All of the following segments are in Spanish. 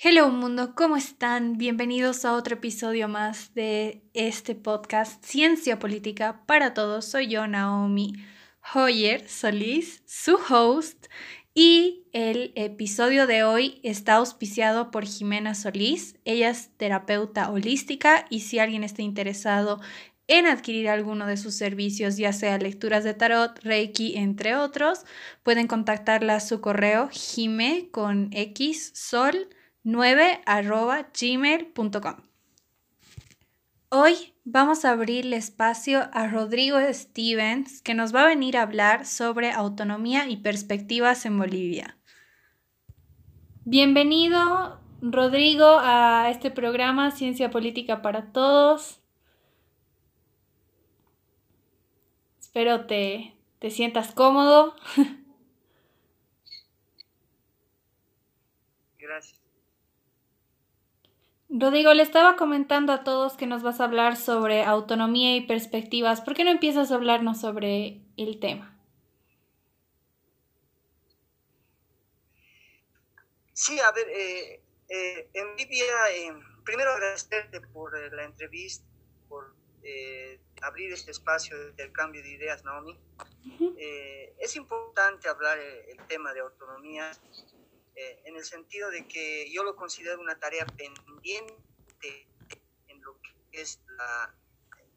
Hello mundo, ¿cómo están? Bienvenidos a otro episodio más de este podcast Ciencia Política para Todos. Soy yo, Naomi Hoyer Solís, su host, y el episodio de hoy está auspiciado por Jimena Solís. Ella es terapeuta holística y si alguien está interesado en adquirir alguno de sus servicios, ya sea lecturas de tarot, reiki, entre otros, pueden contactarla a su correo jime con x sol 9 gmail.com. Hoy vamos a abrirle espacio a Rodrigo Stevens, que nos va a venir a hablar sobre autonomía y perspectivas en Bolivia. Bienvenido, Rodrigo, a este programa Ciencia Política para Todos. Espero te, te sientas cómodo. Rodrigo, le estaba comentando a todos que nos vas a hablar sobre autonomía y perspectivas. ¿Por qué no empiezas a hablarnos sobre el tema? Sí, a ver, eh, eh, en Libia, eh, primero agradecerte por la entrevista, por abrir este espacio de intercambio de ideas, Naomi. es importante hablar el tema de autonomía eh, en el sentido de que yo lo considero una tarea pendiente en lo que es la...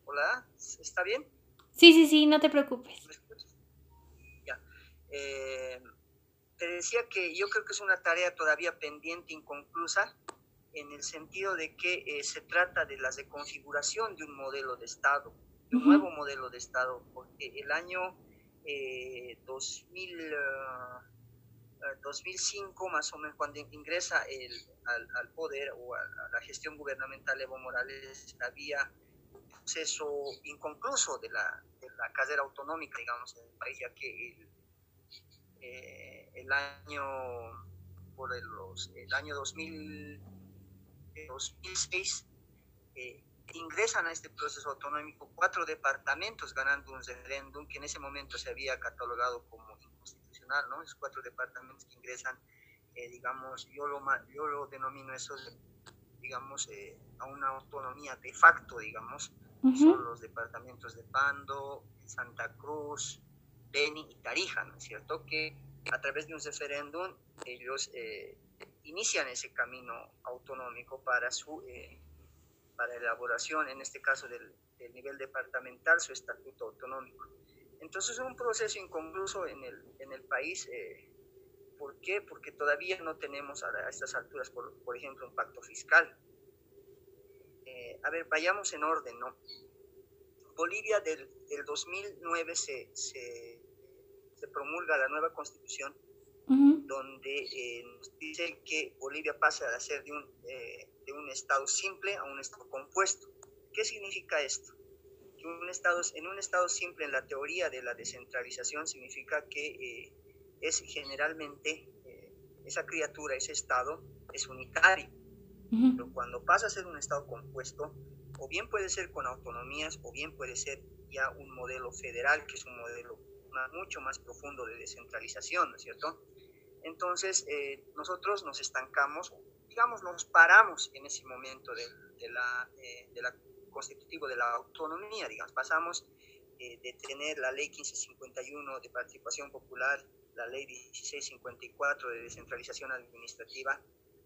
Hola, ¿está bien? Sí, sí, sí, no te preocupes. Ya. Eh, te decía que yo creo que es una tarea todavía pendiente, inconclusa, en el sentido de que eh, se trata de la reconfiguración de un modelo de Estado, de un nuevo modelo de Estado, porque el año 2000... 2005, más o menos, cuando ingresa el, al, poder o a, la gestión gubernamental Evo Morales, había un proceso inconcluso de la, de la autonómica, digamos, en el país, ya que el, eh, el año, por el, los, el año 2000, 2006, eh, ingresan a este proceso autonómico cuatro departamentos ganando un referéndum que en ese momento se había catalogado como ¿no? Esos cuatro departamentos que ingresan, eh, digamos, yo lo, yo lo denomino eso, digamos, eh, a una autonomía de facto, digamos, son los departamentos de Pando, Santa Cruz, Beni y Tarija, ¿no es cierto? Que a través de un referéndum ellos eh, inician ese camino autonómico para su para elaboración, en este caso del, del nivel departamental, su estatuto autonómico. Entonces es un proceso inconcluso en el, en el país. Eh, ¿Por qué? Porque todavía no tenemos a, estas alturas, por, por, ejemplo, un pacto fiscal. Eh, a ver, vayamos en orden, ¿no? Bolivia del, del 2009 se, se, se, promulga la nueva constitución, donde eh, nos dice que Bolivia pasa a ser de un, de un estado simple a un estado compuesto. ¿Qué significa esto? Un estado, en un estado simple, en la teoría de la descentralización, significa que eh, es generalmente eh, esa criatura, ese estado, es unitario. Pero cuando pasa a ser un estado compuesto, o bien puede ser con autonomías, o bien puede ser ya un modelo federal, que es un modelo mucho más profundo de descentralización, ¿no es cierto? Entonces, eh, nosotros nos estancamos, digamos, nos paramos en ese momento de, de la, de la constitutivo de la autonomía, digamos, pasamos eh, de tener la ley 1551 de participación popular, la ley 1654 de descentralización administrativa,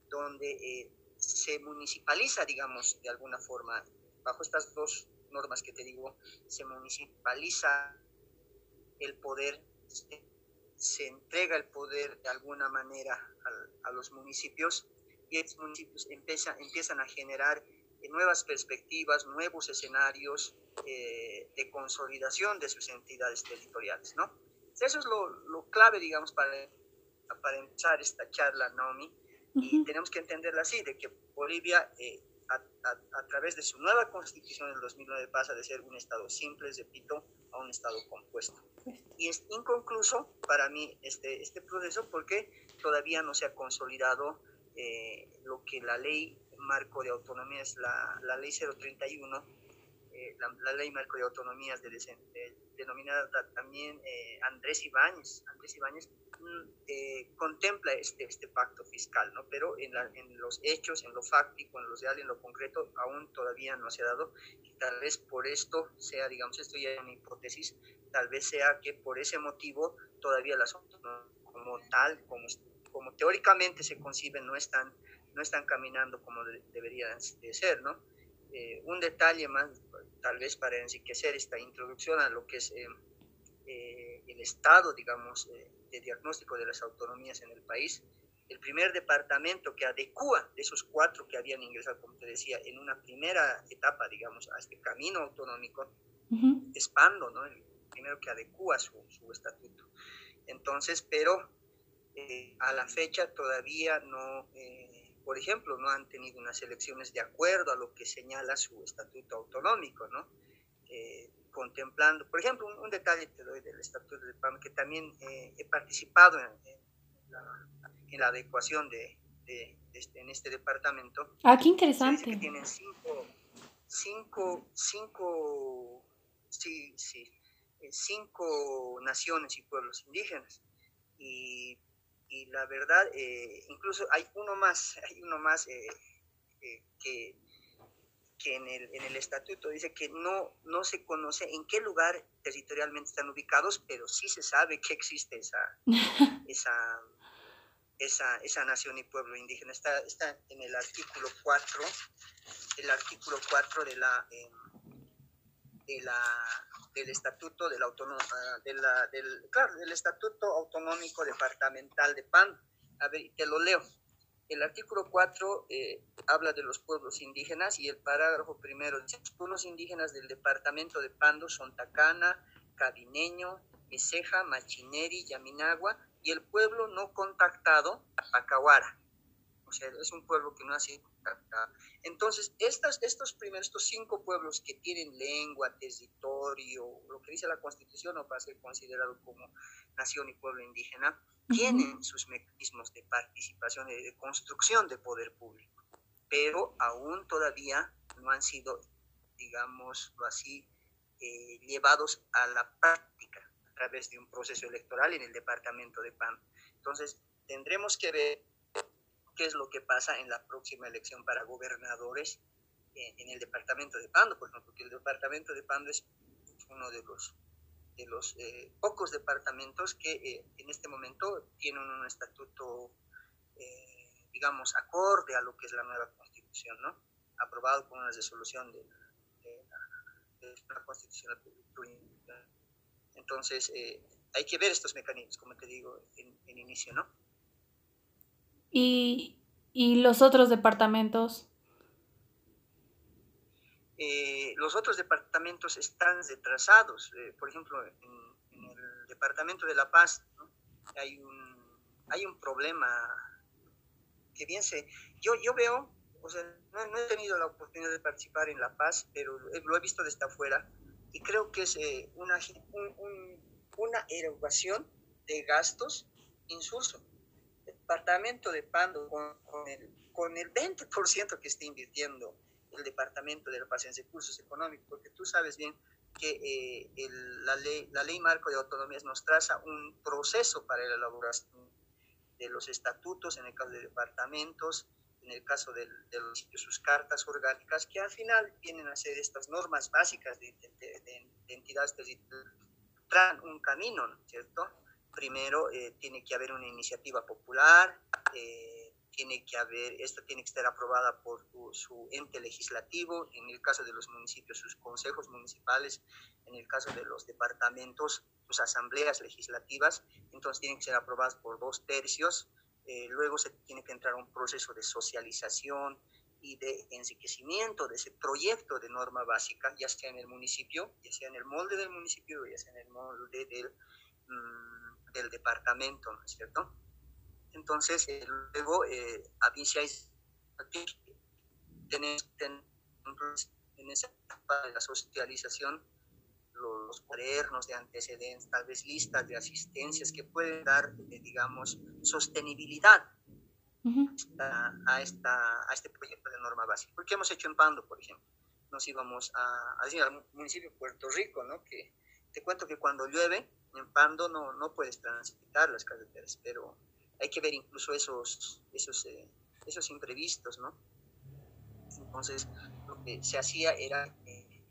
donde eh, se municipaliza, digamos, de alguna forma, bajo estas dos normas que te digo, se municipaliza el poder, se, entrega el poder de alguna manera a, los municipios y estos municipios empieza, empiezan a generar nuevas perspectivas, nuevos escenarios eh, de consolidación de sus entidades territoriales, ¿no? Eso es lo, lo clave, digamos, para, para empezar esta charla, Naomi, y tenemos que entenderla así, de que Bolivia, eh, a, a, través de su nueva constitución del 2009, pasa de ser un Estado simple, repito, a un Estado compuesto. Y es inconcluso para mí este, este proceso porque todavía no se ha consolidado eh, lo que la ley marco de autonomía es la, la ley 031, eh, la, ley marco de autonomías denominada también eh, Andrés Ibáñez. Andrés Ibáñez mm, eh, contempla este, este pacto fiscal, ¿no? pero en, en, los hechos, en lo fáctico, en lo real, en lo concreto, aún todavía no se ha dado. Y tal vez por esto sea, digamos, esto ya es una hipótesis, tal vez sea que por ese motivo todavía las autonomías como tal, como, como teóricamente se conciben, no están, no están caminando como deberían de ser, ¿no? Eh, un detalle más, tal vez para enriquecer esta introducción a lo que es eh, eh, el estado, digamos, de diagnóstico de las autonomías en el país. El primer departamento que adecua de esos cuatro que habían ingresado, como te decía, en una primera etapa, digamos, a este camino autonómico, es Pando, ¿no? El primero que adecua su, su estatuto. Entonces, pero a la fecha todavía no por ejemplo, no han tenido unas elecciones de acuerdo a lo que señala su estatuto autonómico, ¿no? Eh, contemplando, por ejemplo, un, detalle te doy del estatuto de PAM, que también eh, he participado en, la, adecuación de, este, en este departamento. Ah, qué interesante. que tienen cinco, cinco, cinco, sí, sí, eh, cinco naciones y pueblos indígenas. Y y la verdad, eh, incluso hay uno más, hay uno más eh, eh, que, que en, el, en el estatuto dice que no, no se conoce en qué lugar territorialmente están ubicados, pero sí se sabe que existe esa, esa, esa, esa nación y pueblo indígena. Está, está en el artículo 4, el artículo 4 de la, de la del estatuto del, ah, de la, del, claro, del estatuto autonómico departamental de PAN. A ver, te lo leo. El artículo 4 eh, habla de los pueblos indígenas y el parágrafo primero dice, los pueblos indígenas del departamento de Pando son Tacana, Cabineño, Eseja, Machineri, Yaminagua y el pueblo no contactado, Acahuara. O sea, es un pueblo que no ha sido entonces, estas, estos primeros, estos cinco pueblos que tienen lengua, territorio, lo que dice la Constitución, o para ser considerado como nación y pueblo indígena, tienen sus mecanismos de participación y de construcción de poder público, pero aún todavía no han sido, digamos así, eh, llevados a la práctica a través de un proceso electoral en el departamento de PAN. Entonces, tendremos que ver qué es lo que pasa en la próxima elección para gobernadores en, el departamento de Pando, por ejemplo, porque el departamento de Pando es uno de los, de los eh, pocos departamentos que eh, en este momento tienen un estatuto, eh, digamos, acorde a lo que es la nueva constitución, ¿no? Aprobado con una resolución de, la, constitución Entonces, hay que ver estos mecanismos, como te digo en, en inicio, ¿no? ¿Y, y los otros departamentos? Eh, los otros departamentos están retrasados. Eh, por ejemplo, en, el departamento de La Paz hay, un, hay un problema que bien se... Yo, yo veo, o sea, no, he tenido la oportunidad de participar en La Paz, pero lo he visto desde afuera y creo que es eh, una, una erogación de gastos insulso departamento de Pando con, el, con el 20% que está invirtiendo el departamento de la paz en recursos económicos, porque tú sabes bien que eh, la, ley, la ley marco de autonomías nos traza un proceso para la elaboración de los estatutos, en el caso de departamentos, en el caso de, de, sus cartas orgánicas, que al final vienen a ser estas normas básicas de, de, de entidades traen un camino, ¿no es cierto? Primero eh, tiene que haber una iniciativa popular, eh, tiene que haber, esta tiene que estar aprobada por su ente legislativo, en el caso de los municipios, sus consejos municipales, en el caso de los departamentos, sus asambleas legislativas, entonces tienen que ser aprobadas por dos tercios, eh, luego se tiene que entrar a un proceso de socialización y de enriquecimiento de ese proyecto de norma básica, ya sea en el municipio, ya sea en el molde del municipio, ya sea en el molde del... Mm, del departamento, ¿no es cierto? Entonces, eh, luego, eh, a tenés, en esa etapa de la socialización los cuadernos de antecedentes, tal vez listas de asistencias que pueden dar, eh, digamos, sostenibilidad a, esta, a este proyecto de norma básica. ¿Por qué hemos hecho en Pando, por ejemplo? nos íbamos a, al municipio de Puerto Rico, ¿no? Que te cuento que cuando llueve en Pando no, no puedes transitar las carreteras, pero hay que ver incluso esos, esos, eh, esos imprevistos, ¿no? Entonces, lo que se hacía era eh,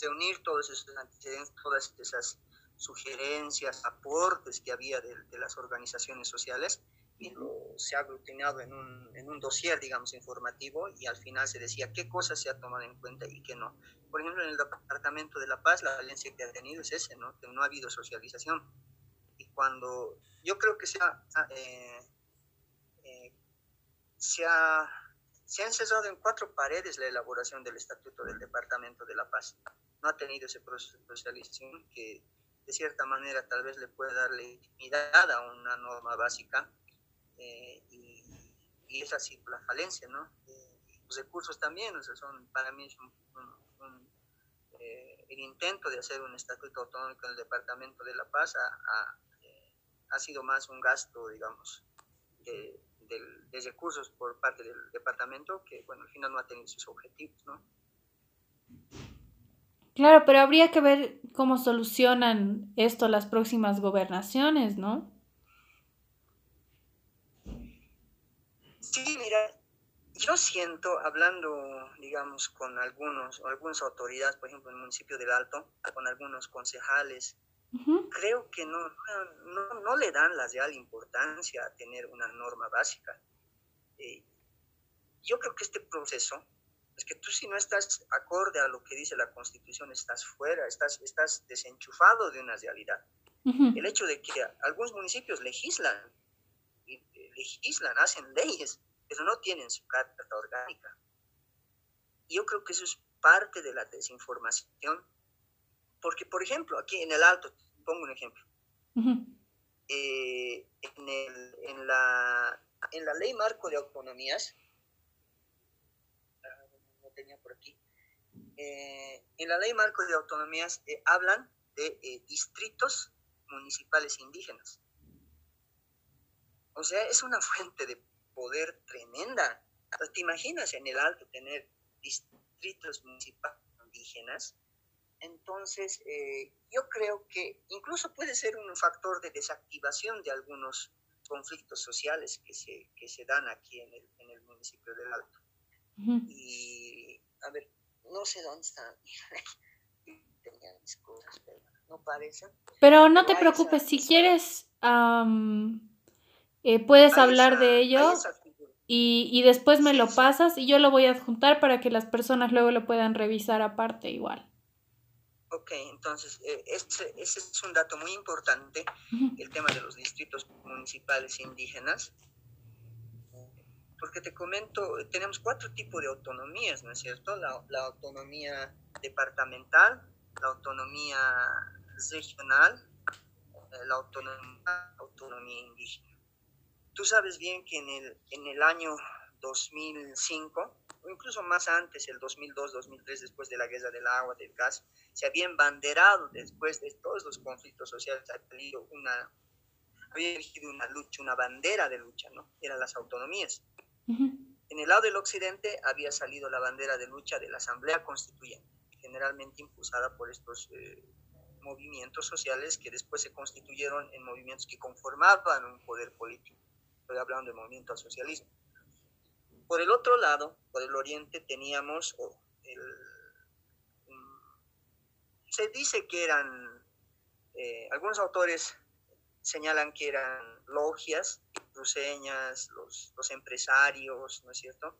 reunir todos esos antecedentes, todas esas sugerencias, aportes que había de, las organizaciones sociales y se ha aglutinado en un, en un dossier, digamos, informativo y al final se decía qué cosas se ha tomado en cuenta y qué no. Por ejemplo, en el Departamento de La Paz, la valencia que ha tenido es ese, ¿no? Que no ha habido socialización. Y cuando yo creo que se ha, eh, eh, se ha, se ha encerrado en cuatro paredes la elaboración del Estatuto del Departamento de La Paz. No ha tenido ese proceso de socialización que de cierta manera tal vez le puede dar legitimidad a una norma básica eh, y, y, es así la falencia, ¿no? Eh, los recursos también, o sea, son para mí un, eh, el intento de hacer un estatuto autonómico en el Departamento de La Paz ha, ha sido más un gasto, digamos, de, de, recursos por parte del departamento que, bueno, al final no ha tenido sus objetivos, ¿no? Claro, pero habría que ver cómo solucionan esto las próximas gobernaciones, ¿no? Sí, mira, yo siento, hablando, digamos, con algunos, o algunas autoridades, por ejemplo, en el municipio del Alto, con algunos concejales, creo que no, no, no, le dan la real importancia a tener una norma básica. Eh, yo creo que este proceso, es que tú si no estás acorde a lo que dice la Constitución, estás fuera, estás, estás desenchufado de una realidad. El hecho de que algunos municipios legislan legislan, hacen leyes, pero no tienen su carta orgánica. Y yo creo que eso es parte de la desinformación, porque, por ejemplo, aquí en el Alto, pongo un ejemplo, eh, en, el, en, la, en la ley marco de autonomías, ah, no tenía por aquí, eh, en la ley marco de autonomías eh, hablan de distritos municipales indígenas. O sea, es una fuente de poder tremenda. ¿Te imaginas en el Alto tener distritos municipales indígenas? Entonces, eh, yo creo que incluso puede ser un factor de desactivación de algunos conflictos sociales que se, que se dan aquí en el, en el municipio del Alto. Y, a ver, no sé dónde están. Tenía mis cosas, pero no parecen. Pero no te preocupes, si quieres... Eh, puedes hablar de ello y, y, después me lo pasas y yo lo voy a adjuntar para que las personas luego lo puedan revisar aparte igual. Ok, entonces eh, ese, ese, es un dato muy importante, el tema de los distritos municipales indígenas, porque te comento, tenemos cuatro tipos de autonomías, ¿no es cierto? La, la autonomía departamental, la autonomía regional, eh, la autonomía, autonomía indígena. Tú sabes bien que en el, en el año 2005, o incluso más antes, el 2002, 2003, después de la guerra del agua, del gas, se había embanderado después de todos los conflictos sociales, había una, había una lucha, una bandera de lucha, ¿no? Eran las autonomías. En el lado del occidente había salido la bandera de lucha de la Asamblea Constituyente, generalmente impulsada por estos eh, movimientos sociales que después se constituyeron en movimientos que conformaban un poder político estoy hablando del movimiento al socialismo. Por el otro lado, por el oriente, teníamos el, se dice que eran, eh, algunos autores señalan que eran logias, cruceñas, los, los empresarios, ¿no es cierto?,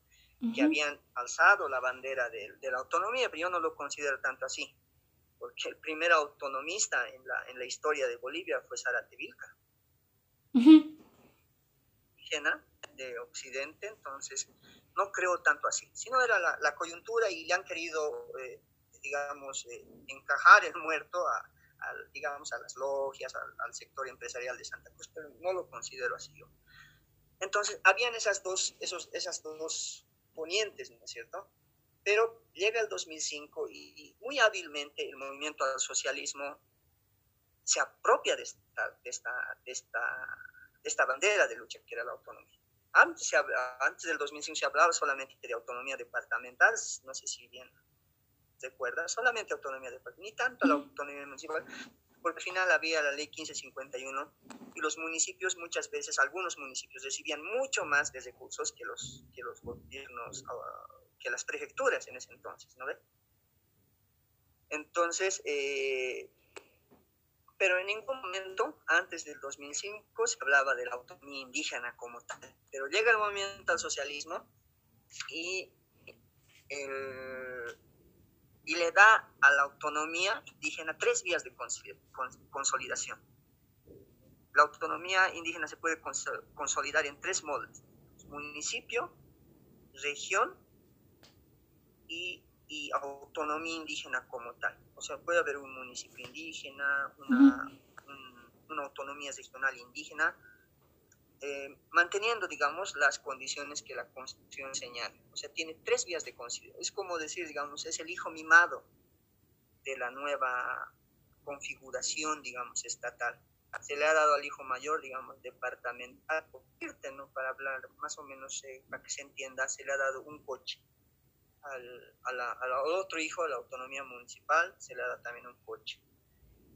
que habían alzado la bandera de, de, la autonomía, pero yo no lo considero tanto así, porque el primer autonomista en la, en la historia de Bolivia fue Zárate Vilca de Occidente, entonces no creo tanto así, sino era la, coyuntura y le han querido, eh, digamos, eh, encajar el muerto a, digamos, a las logias, al, sector empresarial de Santa Cruz, pero no lo considero así yo. Entonces, habían esas dos, esos, esas dos ponientes, ¿no es cierto? Pero llega el 2005 y, muy hábilmente el movimiento al socialismo se apropia de esta, de esta, de esta esta bandera de lucha que era la autonomía. Antes, antes del 2005 se hablaba solamente de autonomía departamental, no sé si bien recuerda, solamente autonomía de ni tanto la autonomía municipal, porque al final había la ley 1551 y los municipios muchas veces, algunos municipios recibían mucho más de recursos que los, que los gobiernos, ah, que las prefecturas en ese entonces, ¿no ve? Entonces, eh, pero en ningún momento antes del 2005 se hablaba de la autonomía indígena como tal. Pero llega el movimiento al socialismo y, y le da a la autonomía indígena tres vías de consolidación. La autonomía indígena se puede consolidar en tres modos, municipio, región y y autonomía indígena como tal. O sea, puede haber un municipio indígena, una, una autonomía regional indígena, eh, manteniendo, digamos, las condiciones que la Constitución señala. O sea, tiene tres vías de consideración. Es como decir, digamos, es el hijo mimado de la nueva configuración, digamos, estatal. Se le ha dado al hijo mayor, digamos, departamental, ¿no? para hablar más o menos, eh, para que se entienda, se le ha dado un coche al, a otro hijo de la autonomía municipal se le da también un coche.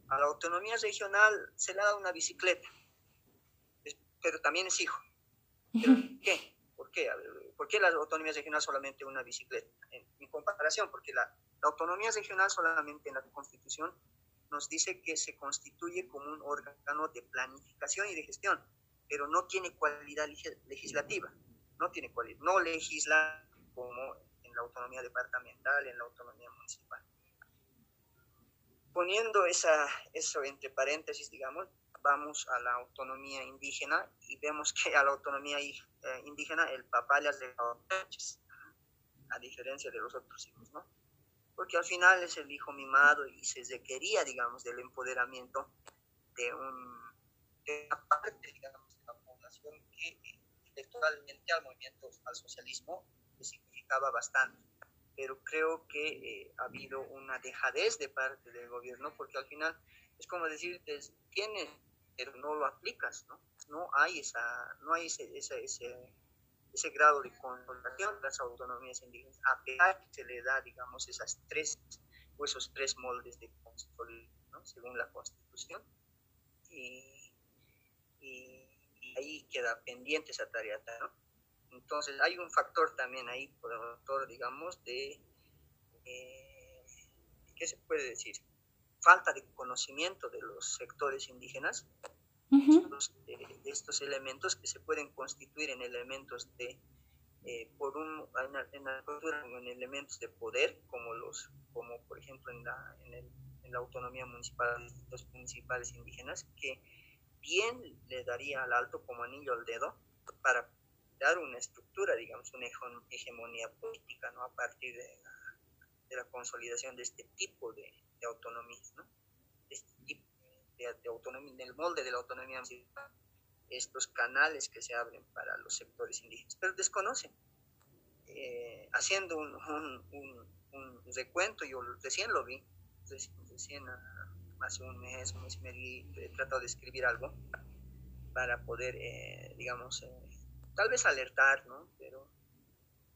A la autonomía regional se le da una bicicleta, pero también es hijo. ¿Por qué? ¿Por qué? ¿Por qué la autonomía regional solamente una bicicleta? En, comparación, porque la, la, autonomía regional solamente en la Constitución nos dice que se constituye como un órgano de planificación y de gestión, pero no tiene cualidad legislativa, no tiene cualidad, no legisla como la autonomía departamental, en la autonomía municipal. Poniendo esa, eso entre paréntesis, digamos, vamos a la autonomía indígena y vemos que a la autonomía eh, indígena el papá le ha dejado a diferencia de los otros hijos, ¿no? Porque al final es el hijo mimado y se requería, digamos, del empoderamiento de, un, de una parte, digamos, de la población que electoralmente al movimiento, al socialismo, bastante, pero creo que eh, ha habido una dejadez de parte del gobierno porque al final es como decir, tienes, pero no lo aplicas, ¿no? No hay, esa, no hay ese, ese, ese, grado de consolidación de las autonomías indígenas, a pesar que se le da, digamos, esas tres, o esos tres moldes de ¿no? según la Constitución. Y, y, y, ahí queda pendiente esa tarea, ¿no? Entonces hay un factor también ahí, factor, digamos, de, eh, ¿qué se puede decir? Falta de conocimiento de los sectores indígenas, de, estos elementos que se pueden constituir en elementos de, eh, por un, en, la cultura, en elementos de poder, como, los, como por ejemplo en la, en, el, en la autonomía municipal, los municipales indígenas, que bien le daría al alto como anillo al dedo para dar una estructura, digamos, una hegemonía política, ¿no? A partir de la, consolidación de este tipo de, autonomía, ¿no? Este tipo de, autonomía, en el molde de la autonomía estos canales que se abren para los sectores indígenas, pero desconocen. Eh, haciendo un, un, recuento, yo recién lo vi, recién, hace un mes, un mes medio, he tratado de escribir algo para poder, eh, digamos, eh, tal vez alertar, ¿no? Pero,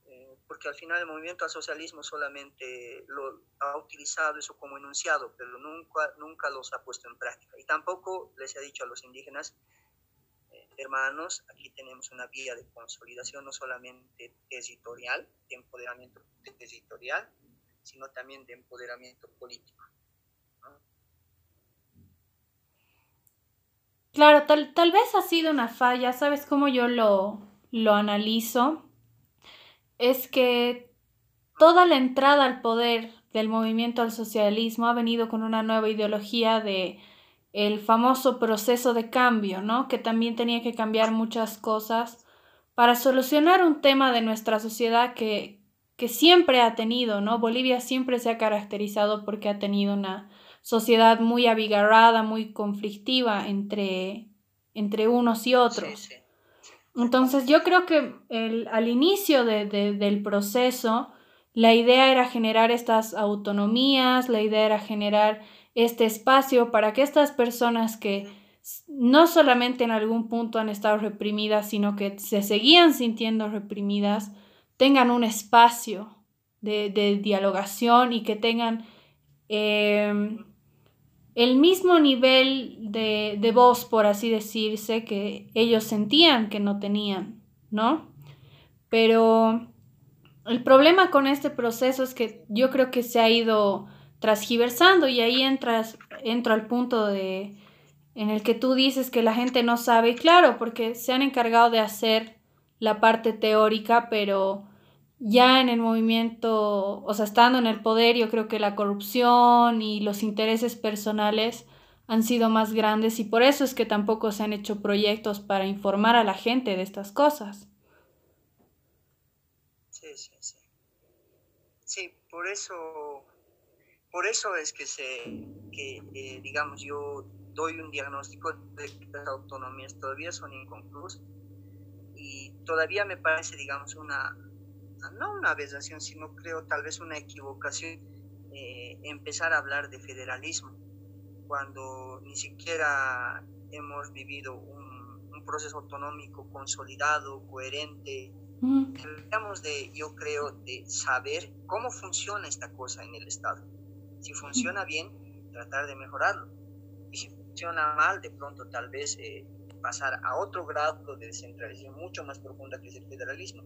eh, porque al final el movimiento al socialismo solamente lo ha utilizado eso como enunciado, pero nunca, nunca los ha puesto en práctica. Y tampoco les ha dicho a los indígenas, eh, hermanos, aquí tenemos una vía de consolidación no solamente territorial, de empoderamiento territorial, sino también de empoderamiento político. Claro, tal, tal vez ha sido una falla, ¿sabes cómo yo lo, lo analizo, es que toda la entrada al poder del movimiento al socialismo ha venido con una nueva ideología de el famoso proceso de cambio, ¿no? Que también tenía que cambiar muchas cosas para solucionar un tema de nuestra sociedad que, que siempre ha tenido, ¿no? Bolivia siempre se ha caracterizado porque ha tenido una sociedad muy abigarrada, muy conflictiva entre, entre unos y otros. Entonces yo creo que el, al inicio de, del proceso la idea era generar estas autonomías, la idea era generar este espacio para que estas personas que no solamente en algún punto han estado reprimidas, sino que se seguían sintiendo reprimidas, tengan un espacio de, dialogación y que tengan em, el mismo nivel de, de voz, por así decirse, que ellos sentían que no tenían, ¿no? Pero el problema con este proceso es que yo creo que se ha ido transgiversando y ahí entras, entro al punto de en el que tú dices que la gente no sabe, claro, porque se han encargado de hacer la parte teórica, pero ya en el movimiento, o sea, estando en el poder, yo creo que la corrupción y los intereses personales han sido más grandes y por eso es que tampoco se han hecho proyectos para informar a la gente de estas cosas. Sí, sí, sí. Sí, por eso, por eso es que se, que, digamos, yo doy un diagnóstico de que las autonomías todavía son inconclusas y todavía me parece, digamos, una, no una aberración, sino creo tal vez una equivocación eh, empezar a hablar de federalismo cuando ni siquiera hemos vivido un, un proceso autonómico consolidado, coherente. Deberíamos de, yo creo, de saber cómo funciona esta cosa en el Estado. Si funciona bien, tratar de mejorarlo. Y si funciona mal, de pronto tal vez eh, pasar a otro grado de descentralización mucho más profunda que es el federalismo.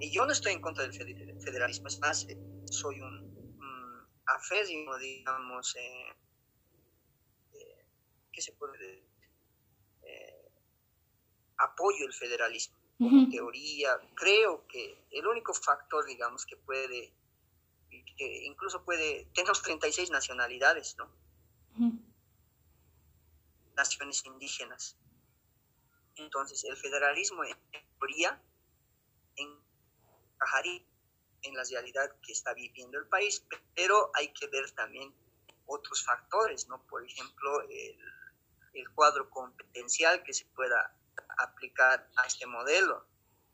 Y yo no estoy en contra del federalismo, es más, eh, soy un, un aférrimo, digamos, eh, eh, ¿qué se puede decir? apoyo el federalismo como teoría. Creo que el único factor, digamos, que puede, que incluso puede, tenemos 36 nacionalidades, ¿no? naciones indígenas. Entonces, el federalismo en teoría encajaría en la realidad que está viviendo el país, pero hay que ver también otros factores, ¿no? Por ejemplo, el, el cuadro competencial que se pueda aplicar a este modelo.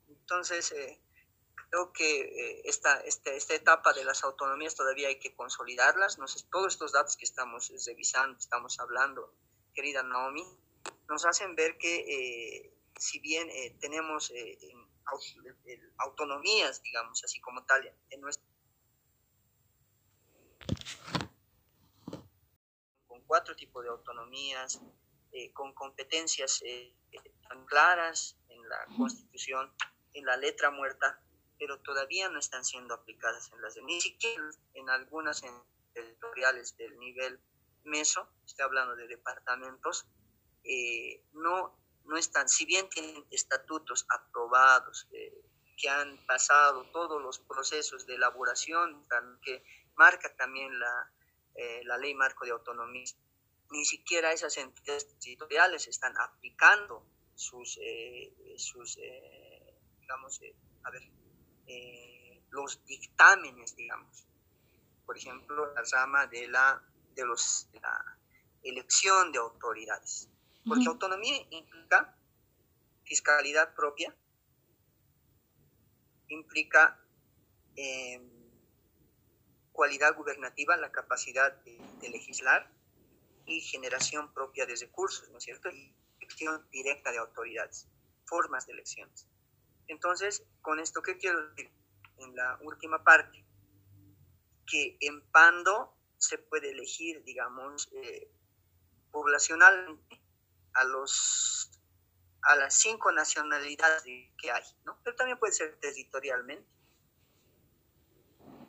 Entonces, eh, creo que eh, esta, este, esta, etapa de las autonomías todavía hay que consolidarlas. No sé, todos estos datos que estamos revisando, estamos hablando, querida Naomi, nos hacen ver que eh, si bien eh, tenemos eh, autonomías, digamos, así como tal, en nuestro con cuatro tipos de autonomías, con competencias tan claras en la Constitución, en la letra muerta, pero todavía no están siendo aplicadas en las ni siquiera en algunas territoriales del nivel meso, estoy hablando de departamentos, eh, no, no están, si bien tienen estatutos aprobados, eh, que han pasado todos los procesos de elaboración, que marca también la, eh, la ley marco de autonomía, ni siquiera esas entidades territoriales están aplicando sus, sus digamos, a ver, los dictámenes, digamos. Por ejemplo, la rama de la de, los, la elección de autoridades. Porque autonomía implica fiscalidad propia, implica em, cualidad gubernativa, la capacidad de, legislar y generación propia de recursos, ¿no es cierto? Y elección directa de autoridades, formas de elecciones. Entonces, con esto, ¿qué quiero decir? En la última parte, que en Pando se puede elegir, digamos, eh, poblacionalmente a, los, a las cinco nacionalidades que hay, ¿no? Pero también puede ser territorialmente.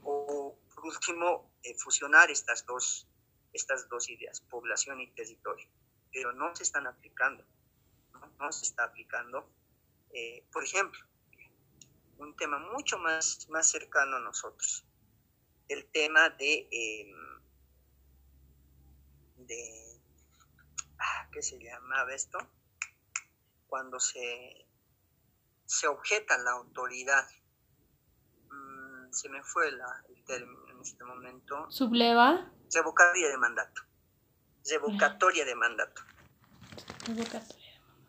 O, por último, eh, fusionar estas dos, estas dos ideas, población y territorio. Pero no se están aplicando, no, se está aplicando. Eh, por ejemplo, un tema mucho más, más cercano a nosotros, el tema de em, ¿qué se llamaba esto? Cuando se, se objeta la autoridad. Mm, se me fue la, el término en este momento. ¿Subleva? Revocatoria de mandato. Revocatoria de mandato. Revocatoria.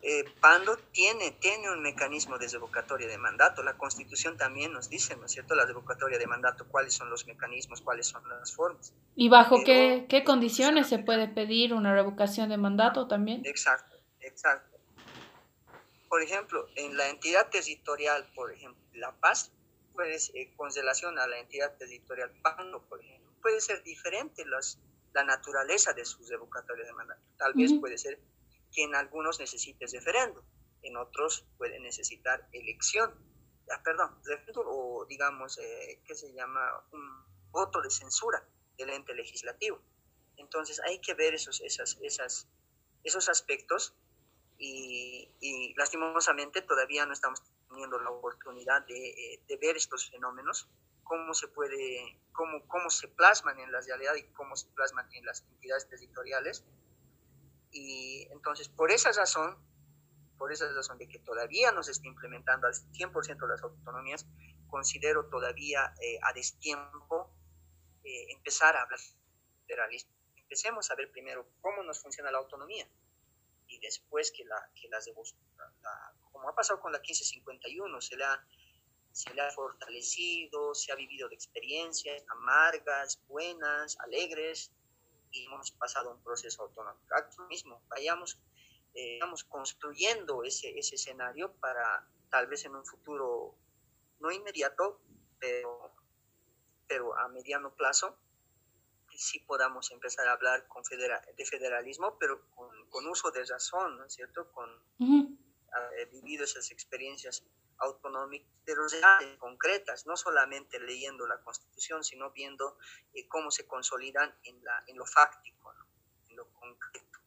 Eh, Pando tiene, tiene un mecanismo de revocatoria de mandato. La Constitución también nos dice, ¿no es cierto?, la revocatoria de mandato, cuáles son los mecanismos, cuáles son las formas. ¿Y bajo qué, qué condiciones se puede pedir una revocación de mandato también? Exacto, exacto. Por ejemplo, en la entidad territorial, por ejemplo, La Paz, puedes, eh, con relación a la entidad territorial pando, por ejemplo, puede ser diferente la naturaleza de sus revocatorias de mandato. Tal vez puede ser que en algunos necesites referendo, en otros puede necesitar elección, ah, perdón, o digamos, eh, ¿qué se llama? Un voto de censura del ente legislativo. Entonces hay que ver esos, esas, esas, esos aspectos y, y lastimosamente todavía no estamos teniendo la oportunidad de, eh, de, ver estos fenómenos, cómo se puede, cómo, cómo se plasman en la realidad y cómo se plasman en las entidades territoriales. Y entonces, por esa razón, por esa razón de que todavía no se está implementando al 100% las autonomías, considero todavía eh, a destiempo eh, empezar a hablar federalismo. Empecemos a ver primero cómo nos funciona la autonomía y después que, la, que las la, como ha pasado con la 1551, se le, ha, se le ha fortalecido, se ha vivido de experiencias amargas, buenas, alegres, y hemos pasado un proceso autonómico. Aquí mismo, vayamos, eh, vamos construyendo ese, ese escenario para tal vez en un futuro no inmediato, pero, pero a mediano plazo, sí podamos empezar a hablar con de federalismo, pero con, con, uso de razón, ¿no es cierto? Con haber vivido esas experiencias autonómicas, pero reales, concretas, no solamente leyendo la Constitución, sino viendo eh, cómo se consolidan en, la, en lo fáctico, ¿no? en lo concreto.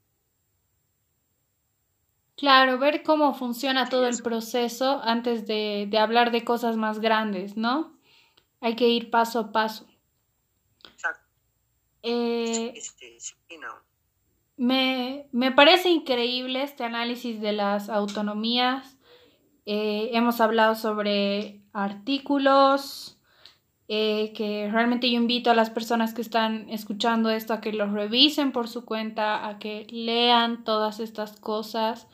Claro, ver cómo funciona todo el proceso antes de, de hablar de cosas más grandes, ¿no? Hay que ir paso a paso. Eh, este, me, me, parece increíble este análisis de las autonomías. Eh, hemos hablado sobre artículos, eh, que realmente yo invito a las personas que están escuchando esto a que los revisen por su cuenta, a que lean todas estas cosas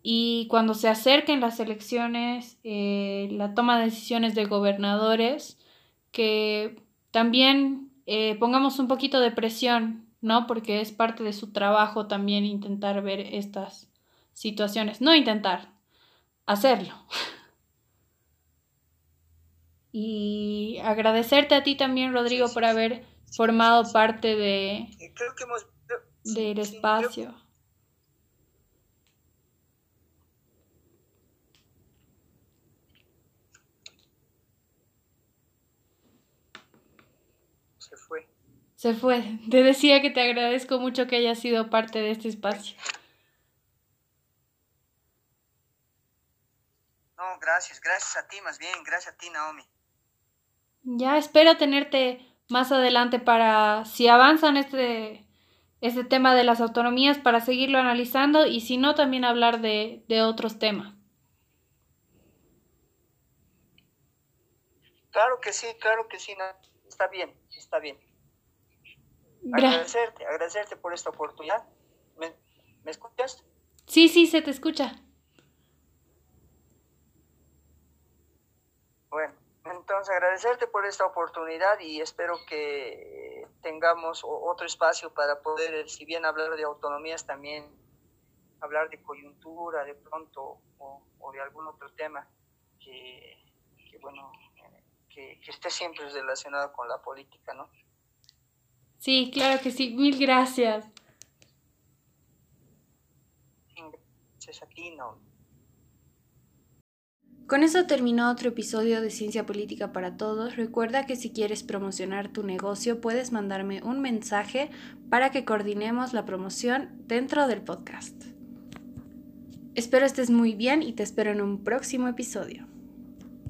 y cuando se acerquen las elecciones, la toma de decisiones de gobernadores, que también eh, pongamos un poquito de presión, ¿no? Porque es parte de su trabajo también intentar ver estas situaciones. No intentar, hacerlo. Y agradecerte a ti también, Rodrigo, por haber formado parte de, del espacio. Se fue. Te decía que te agradezco mucho que hayas sido parte de este espacio. No, gracias, gracias a ti, más bien, gracias a ti, Naomi. Ya espero tenerte más adelante para, si avanzan este, este tema de las autonomías, para seguirlo analizando y si no, también hablar de, de otros temas. Claro que sí, claro que sí, está bien, está bien agradecerte, agradecerte por esta oportunidad. ¿Me, ¿Me, escuchas? Sí, sí, se te escucha. Bueno, entonces agradecerte por esta oportunidad y espero que tengamos otro espacio para poder, si bien hablar de autonomías, también hablar de coyuntura de pronto o, o de algún otro tema que, que bueno, que, que esté siempre relacionado con la política, ¿no? Sí, claro que sí. Mil gracias. Con eso terminó otro episodio de Ciencia Política para Todos. Recuerda que si quieres promocionar tu negocio puedes mandarme un mensaje para que coordinemos la promoción dentro del podcast. Espero estés muy bien y te espero en un próximo episodio.